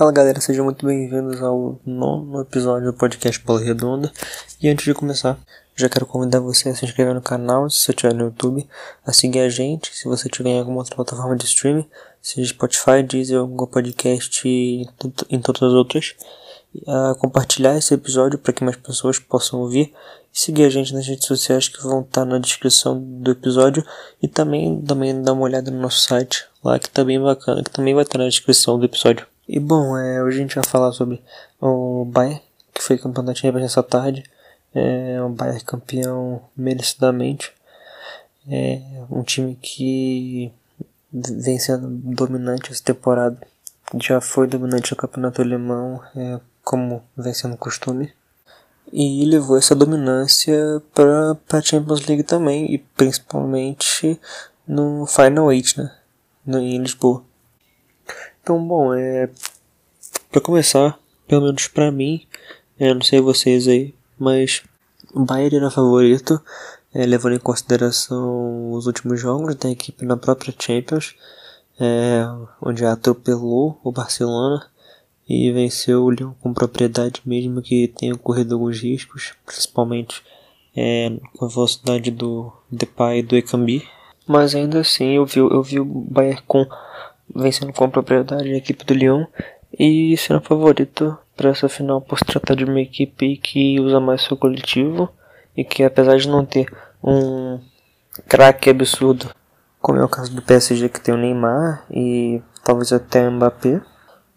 Fala galera, sejam muito bem-vindos ao nono episódio do podcast Bola Redonda. E antes de começar, já quero convidar você a se inscrever no canal, se você estiver no YouTube, a seguir a gente, se você estiver em alguma outra plataforma de streaming, seja Spotify, Deezer, Google Podcast e em todas as outras. A compartilhar esse episódio para que mais pessoas possam ouvir e seguir a gente nas redes sociais que vão estar na descrição do episódio e também, também dar uma olhada no nosso site lá que tá bem bacana, que também vai estar na descrição do episódio. E bom, é, hoje a gente vai falar sobre o Bayern, que foi campeão da Champions essa tarde. É, o Bayern campeão merecidamente. É um time que vem sendo dominante essa temporada. Já foi dominante no campeonato alemão, é, como vem sendo costume. E levou essa dominância para a Champions League também, e principalmente no Final Eight, né? No, em Lisboa. Então, bom, é. Pra começar, pelo menos pra mim, é, não sei vocês aí, mas o Bayern era favorito, é, levando em consideração os últimos jogos da equipe na própria Champions, é, onde atropelou o Barcelona e venceu o Lyon com propriedade, mesmo que tenha ocorrido alguns riscos, principalmente é, com a velocidade do Depay e do Ekambi. Mas ainda assim, eu vi, eu vi o Bayern com vencendo com propriedade a equipe do Lyon e sendo favorito para essa final por se tratar de uma equipe que usa mais seu coletivo e que apesar de não ter um craque absurdo, como é o caso do PSG que tem o Neymar e talvez até o Mbappé,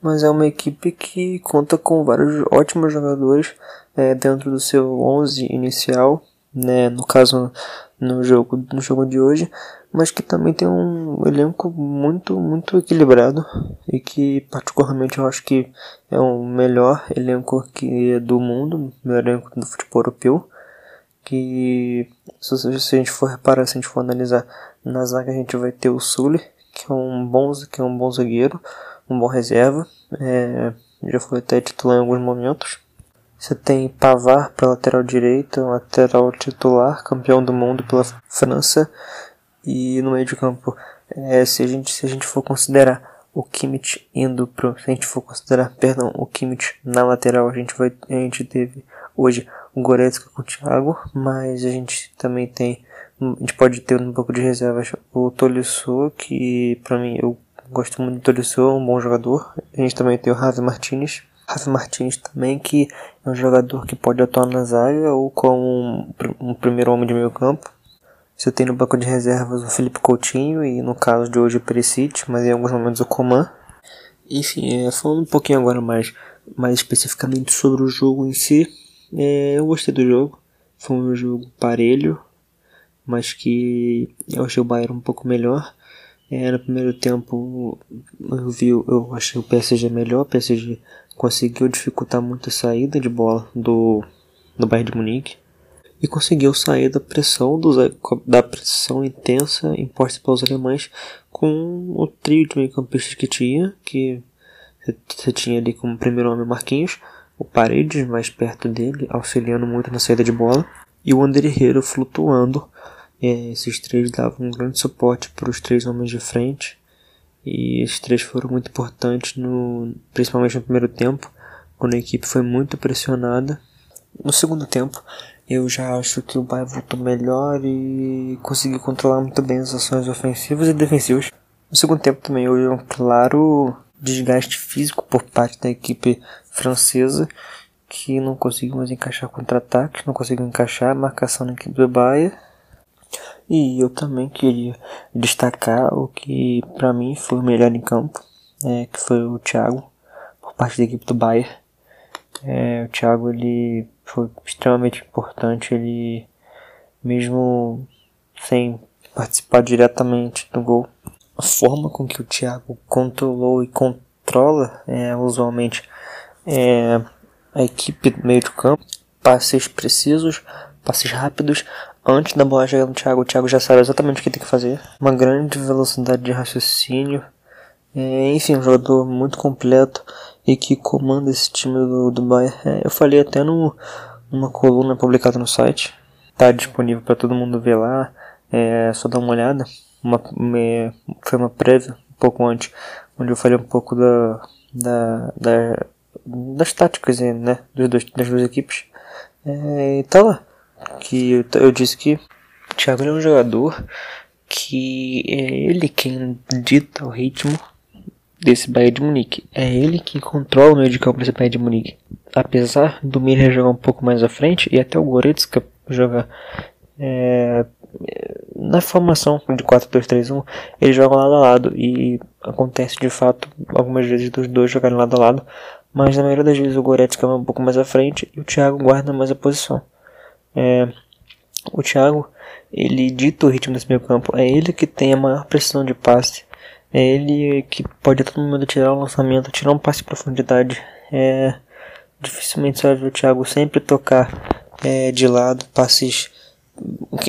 mas é uma equipe que conta com vários ótimos jogadores é, dentro do seu 11 inicial, né, no caso no jogo, no jogo de hoje, mas que também tem um elenco muito, muito equilibrado e que particularmente eu acho que é o melhor elenco que é do mundo, o melhor elenco do futebol europeu, que se, se a gente for reparar, se a gente for analisar na zaga a gente vai ter o Sully, que é um bom, que é um bom zagueiro, um bom reserva, é, já foi até titular em alguns momentos. Você tem Pavar para lateral direito, lateral titular, campeão do mundo pela França. E no meio de campo, é, se, a gente, se a gente for considerar o Kimmich indo pro. Se a gente for considerar, perdão, o Kimmich na lateral, a gente vai. A gente teve hoje o Goretzka com o Thiago, mas a gente também tem. A gente pode ter um pouco de reservas o Tolisso, que para mim eu gosto muito do Tolisso, é um bom jogador. A gente também tem o Javi Martinez, Rafa Martins também, que é um jogador que pode atuar na zaga ou como um, um primeiro homem de meio campo. Você tem no banco de reservas o Felipe Coutinho e no caso de hoje o Perisic, mas em alguns momentos o Coman. Enfim, é, falando um pouquinho agora mais, mais especificamente sobre o jogo em si, é, eu gostei do jogo. Foi um jogo parelho, mas que eu achei o Bayern um pouco melhor. É, no primeiro tempo eu vi, eu achei o PSG melhor, o PSG conseguiu dificultar muito a saída de bola do, do Bayern de Munique e conseguiu sair da pressão dos, da pressão intensa imposta pelos alemães com o trio de meio-campistas que tinha, que você tinha ali como primeiro homem Marquinhos, o Paredes mais perto dele, auxiliando muito na saída de bola, e o Ander Herrera flutuando. Esses três davam um grande suporte para os três homens de frente e esses três foram muito importantes, no, principalmente no primeiro tempo, quando a equipe foi muito pressionada. No segundo tempo, eu já acho que o Bayern voltou melhor e conseguiu controlar muito bem as ações ofensivas e defensivas. No segundo tempo também houve um claro desgaste físico por parte da equipe francesa, que não conseguiu mais encaixar contra-ataques, não conseguiu encaixar a marcação na equipe do Bayern e eu também queria destacar o que para mim foi o melhor em campo, é, que foi o Thiago, por parte da equipe do Bayern. É, o Thiago ele foi extremamente importante, ele mesmo sem participar diretamente do gol, a forma com que o Thiago controlou e controla é, usualmente é, a equipe do meio de campo, passes precisos, passes rápidos, Antes da chegar no Thiago, o Thiago já sabe exatamente o que tem que fazer. Uma grande velocidade de raciocínio. É, enfim, um jogador muito completo e que comanda esse time do, do Bayern. É, eu falei até no, numa coluna publicada no site. Está disponível para todo mundo ver lá. É só dar uma olhada. Uma, foi uma prévia um pouco antes, onde eu falei um pouco da, da, da, das táticas né, dos das duas equipes. É, tá lá. Que eu, eu disse que o Thiago é um jogador que é ele quem dita o ritmo desse Bayern de Munique. É ele que controla o meio de campo desse Bayern de Munique. Apesar do Miller jogar um pouco mais à frente e até o Goretzka jogar é, na formação de 4-2-3-1, eles jogam lado a lado e acontece de fato algumas vezes dos dois jogarem lado a lado, mas na maioria das vezes o Goretzka vai um pouco mais à frente e o Thiago guarda mais a posição. É, o Thiago ele dita o ritmo desse meio campo, é ele que tem a maior precisão de passe, é ele que pode a todo momento tirar o lançamento, tirar um passe de profundidade. É, dificilmente você vai ver o Thiago sempre tocar é, de lado, passes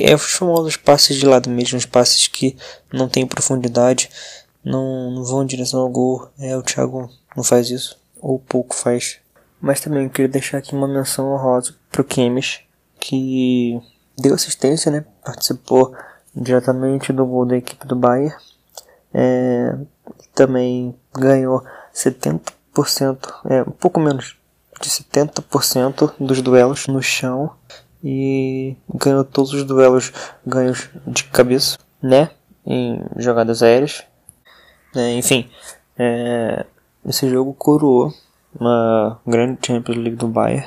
é os famosos passes de lado mesmo, os passes que não tem profundidade, não, não vão em direção ao gol. É, o Thiago não faz isso, ou pouco faz. Mas também queria deixar aqui uma menção honrosa pro Kimmich, que deu assistência, né? Participou diretamente do gol da equipe do Bayern. É, também ganhou 70%, é, um pouco menos de 70% dos duelos no chão e ganhou todos os duelos ganhos de cabeça, né? Em jogadas aéreas. É, enfim, é, esse jogo coroou uma grande Champions League do Bayern,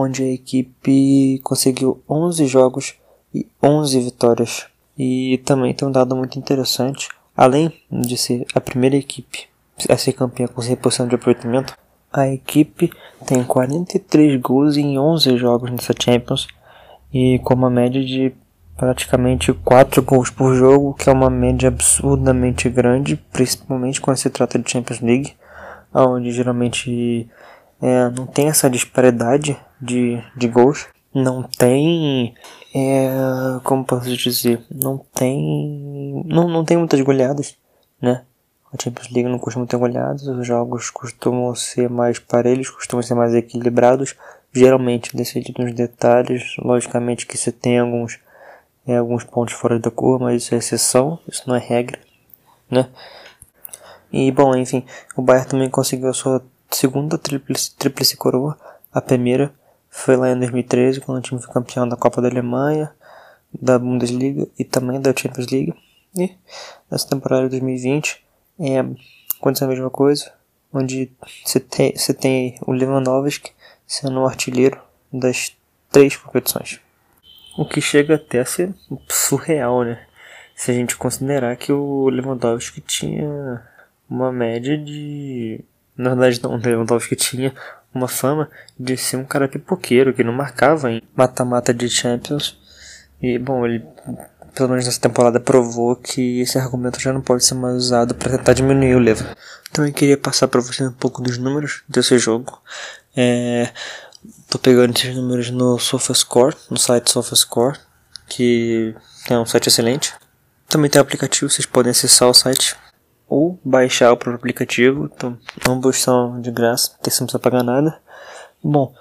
onde a equipe conseguiu 11 jogos e 11 vitórias. E também tem um dado muito interessante, além de ser a primeira equipe a ser campeã com 100% de aproveitamento, a equipe tem 43 gols em 11 jogos nessa Champions e com uma média de praticamente 4 gols por jogo, que é uma média absurdamente grande, principalmente quando se trata de Champions League, onde geralmente é, não tem essa disparidade de, de gols, não tem, é, como posso dizer, não tem, não, não tem muitas goleadas, né? A Champions League não costuma ter goleadas, os jogos costumam ser mais parelhos, costumam ser mais equilibrados, geralmente decididos nos detalhes. Logicamente que você tem alguns, é, alguns pontos fora da curva, mas isso é exceção, isso não é regra, né? E bom, enfim, o Bayern também conseguiu a sua segunda tríplice, tríplice coroa. A primeira foi lá em 2013, quando o time foi campeão da Copa da Alemanha, da Bundesliga e também da Champions League. E nessa temporada de 2020 é, aconteceu a mesma coisa, onde você tem, você tem o Lewandowski sendo o artilheiro das três competições. O que chega até a ser surreal, né? Se a gente considerar que o Lewandowski tinha uma média de. Na verdade, não, o Lewandowski tinha uma fama de ser um cara pipoqueiro que não marcava em mata-mata de Champions. E, bom, ele pelo menos nessa temporada, provou que esse argumento já não pode ser mais usado para tentar diminuir o level. Então eu queria passar para você um pouco dos números desse jogo. É, tô pegando esses números no SofaScore, no site SofaScore, que é um site excelente. Também tem aplicativo, vocês podem acessar o site ou baixar o próprio aplicativo. Então, ambos são de graça, não precisa pagar nada. Bom,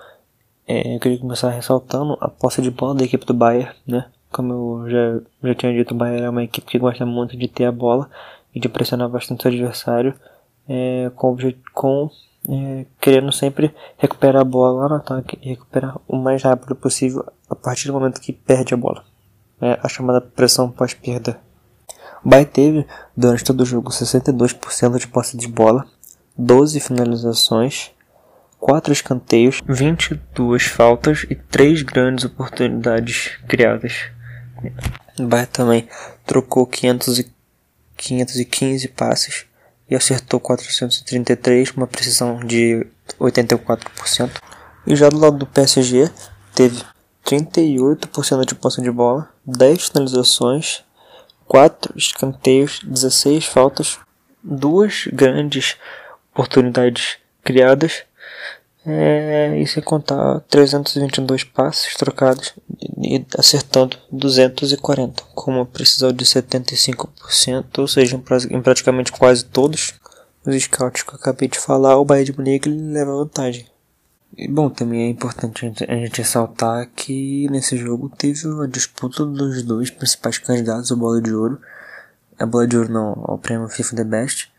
é, eu queria começar ressaltando a posse de bola da equipe do Bayern, né? Como eu já, já tinha dito, o Bayern é uma equipe que gosta muito de ter a bola e de pressionar bastante o adversário, é, com, com é, querendo sempre recuperar a bola lá no ataque e recuperar o mais rápido possível a partir do momento que perde a bola. É a chamada pressão pós-perda. Bayern teve durante todo o jogo 62% de posse de bola, 12 finalizações, 4 escanteios, 22 faltas e 3 grandes oportunidades criadas. Bayern também trocou 500 e 515 passes e acertou 433 com uma precisão de 84%. E já do lado do PSG teve 38% de posse de bola, 10 finalizações, 4 escanteios, 16 faltas, duas grandes oportunidades criadas é, e sem contar 322 passes trocados e acertando 240, com uma precisão de 75%, ou seja, em praticamente quase todos os scouts que eu acabei de falar, o Bayern de Munique leva vantagem. E bom, também é importante a gente ressaltar que nesse jogo teve a disputa dos dois principais candidatos à bola de ouro. A bola de ouro não, ao prêmio FIFA The Best.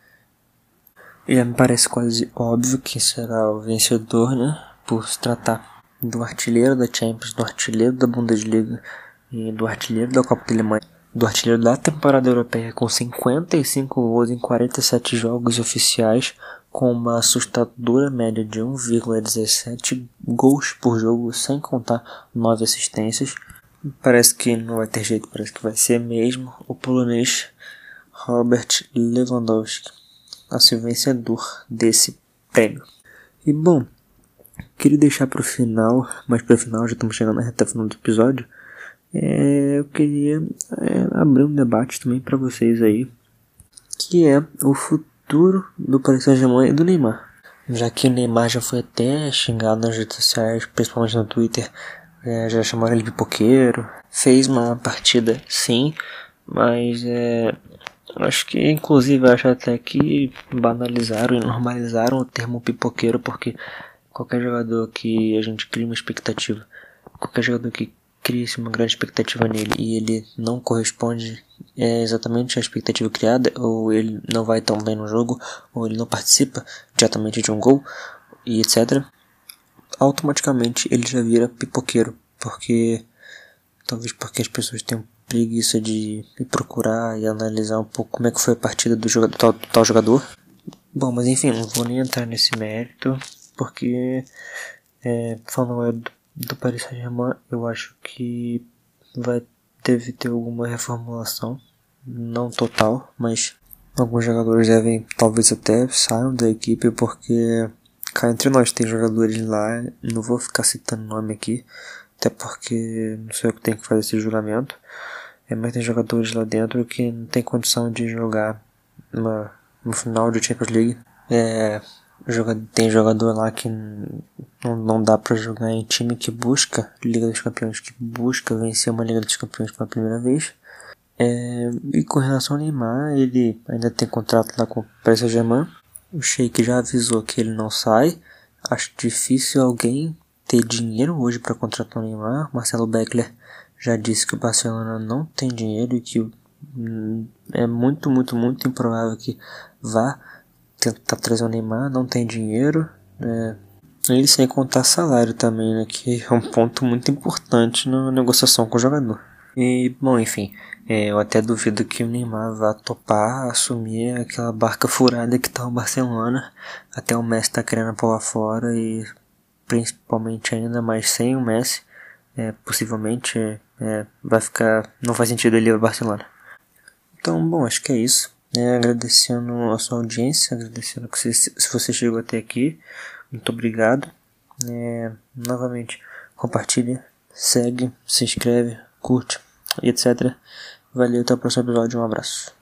Já me parece quase óbvio que será o vencedor, né? Por se tratar do artilheiro da Champions, do artilheiro da Bundesliga e do artilheiro da Copa da Alemanha, do artilheiro da temporada europeia com 55 gols em 47 jogos oficiais, com uma assustadora média de 1,17 gols por jogo, sem contar 9 assistências. Parece que não vai ter jeito, parece que vai ser mesmo o polonês Robert Lewandowski ser vencedor desse prêmio. E bom, queria deixar para o final, mas para o final já estamos chegando na reta final do episódio. É, eu queria é, abrir um debate também para vocês aí, que é o futuro do Paris Saint-Germain e do Neymar. Já que o Neymar já foi até xingado nas redes sociais, principalmente no Twitter, é, já chamaram ele de pipoqueiro. Fez uma partida, sim, mas é, acho que inclusive acho até que banalizaram e normalizaram o termo pipoqueiro porque qualquer jogador que a gente cria uma expectativa, qualquer jogador que cria uma grande expectativa nele e ele não corresponde é exatamente à expectativa criada, ou ele não vai tão bem no jogo, ou ele não participa diretamente de um gol e etc automaticamente ele já vira pipoqueiro, porque talvez porque as pessoas tenham preguiça de procurar e analisar um pouco como é que foi a partida do, jogador, do, tal, do tal jogador. Bom, mas enfim, não vou nem entrar nesse mérito, porque é, falando do, do Paris Saint-Germain, eu acho que vai deve ter alguma reformulação, não total, mas alguns jogadores devem talvez até saiam da equipe porque Cá entre nós tem jogadores lá, não vou ficar citando nome aqui, até porque não sei o que tem que fazer esse julgamento. É, mas tem jogadores lá dentro que não tem condição de jogar no final de Champions League. É, tem jogador lá que não, não dá para jogar em time que busca Liga dos Campeões, que busca vencer uma Liga dos Campeões pela primeira vez. É, e com relação ao Neymar, ele ainda tem contrato lá com o Paris Saint-Germain o Sheik já avisou que ele não sai. Acho difícil alguém ter dinheiro hoje para contratar o Neymar. Marcelo Beckler já disse que o Barcelona não tem dinheiro e que hum, é muito, muito, muito improvável que vá tentar trazer o Neymar. Não tem dinheiro. É, e sem contar salário também, né, que é um ponto muito importante na negociação com o jogador. E, bom, enfim, é, eu até duvido que o Neymar vá topar assumir aquela barca furada que tá o Barcelona. Até o Messi tá querendo pular fora e principalmente ainda mais sem o Messi. É, possivelmente é, vai ficar. Não faz sentido ele ir ao Barcelona. Então, bom, acho que é isso. É, agradecendo a sua audiência, agradecendo que você, se você chegou até aqui. Muito obrigado. É, novamente, compartilha, segue, se inscreve, curte e etc. Valeu, até o próximo episódio. Um abraço.